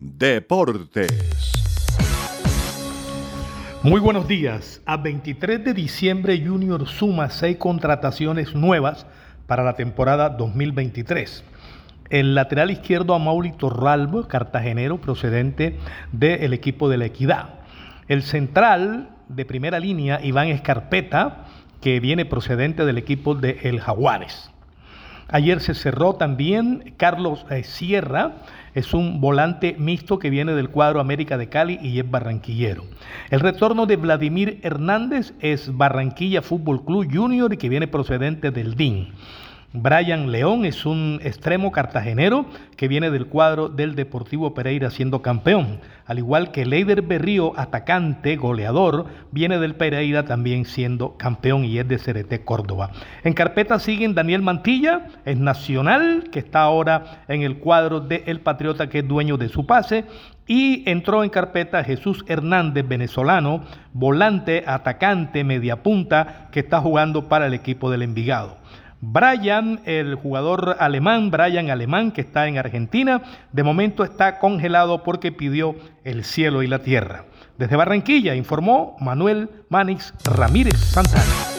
Deportes. Muy buenos días. A 23 de diciembre Junior suma seis contrataciones nuevas para la temporada 2023. El lateral izquierdo Amauri Torralbo, cartagenero procedente del equipo de la Equidad. El central de primera línea, Iván Escarpeta, que viene procedente del equipo de El Jaguares. Ayer se cerró también Carlos eh, Sierra, es un volante mixto que viene del cuadro América de Cali y es barranquillero. El retorno de Vladimir Hernández es Barranquilla Fútbol Club Junior y que viene procedente del DIN. Brian León es un extremo cartagenero que viene del cuadro del Deportivo Pereira siendo campeón, al igual que Leider Berrío, atacante, goleador, viene del Pereira también siendo campeón y es de CRT Córdoba. En carpeta siguen Daniel Mantilla, es nacional, que está ahora en el cuadro de El Patriota, que es dueño de su pase, y entró en carpeta Jesús Hernández, venezolano, volante, atacante, media punta, que está jugando para el equipo del Envigado. Brian, el jugador alemán, Brian Alemán, que está en Argentina, de momento está congelado porque pidió el cielo y la tierra. Desde Barranquilla informó Manuel Manix Ramírez Santana.